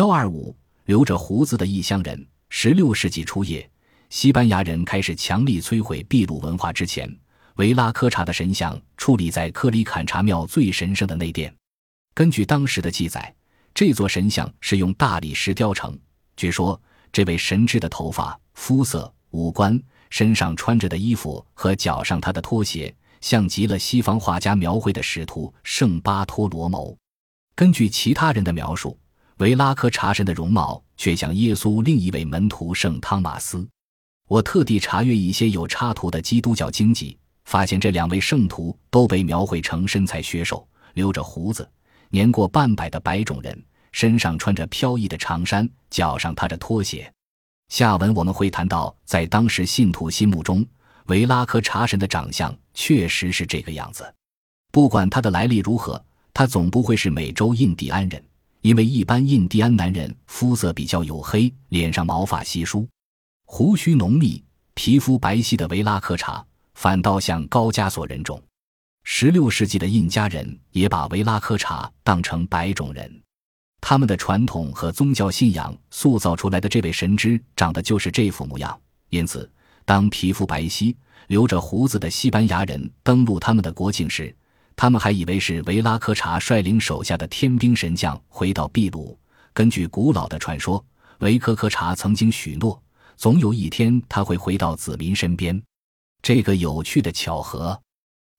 幺二五，留着胡子的异乡人。十六世纪初叶，西班牙人开始强力摧毁秘鲁文化之前，维拉科查的神像矗立在克里坎查庙最神圣的内殿。根据当时的记载，这座神像是用大理石雕成。据说，这位神祗的头发、肤色、五官、身上穿着的衣服和脚上他的拖鞋，像极了西方画家描绘的使徒圣巴托罗谋。根据其他人的描述。维拉科查神的容貌却像耶稣另一位门徒圣汤马斯。我特地查阅一些有插图的基督教经籍，发现这两位圣徒都被描绘成身材削瘦、留着胡子、年过半百的白种人，身上穿着飘逸的长衫，脚上踏着拖鞋。下文我们会谈到，在当时信徒心目中，维拉科查神的长相确实是这个样子。不管他的来历如何，他总不会是美洲印第安人。因为一般印第安男人肤色比较黝黑，脸上毛发稀疏，胡须浓密，皮肤白皙的维拉克查反倒像高加索人种。十六世纪的印加人也把维拉科查当成白种人，他们的传统和宗教信仰塑造出来的这位神祗长得就是这副模样。因此，当皮肤白皙、留着胡子的西班牙人登陆他们的国境时，他们还以为是维拉科查率领手下的天兵神将回到秘鲁。根据古老的传说，维科科查曾经许诺，总有一天他会回到子民身边。这个有趣的巧合，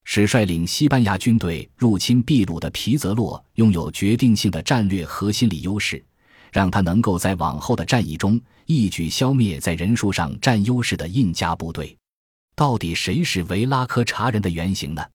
使率领西班牙军队入侵秘鲁的皮泽洛拥有决定性的战略和心理优势，让他能够在往后的战役中一举消灭在人数上占优势的印加部队。到底谁是维拉科查人的原型呢？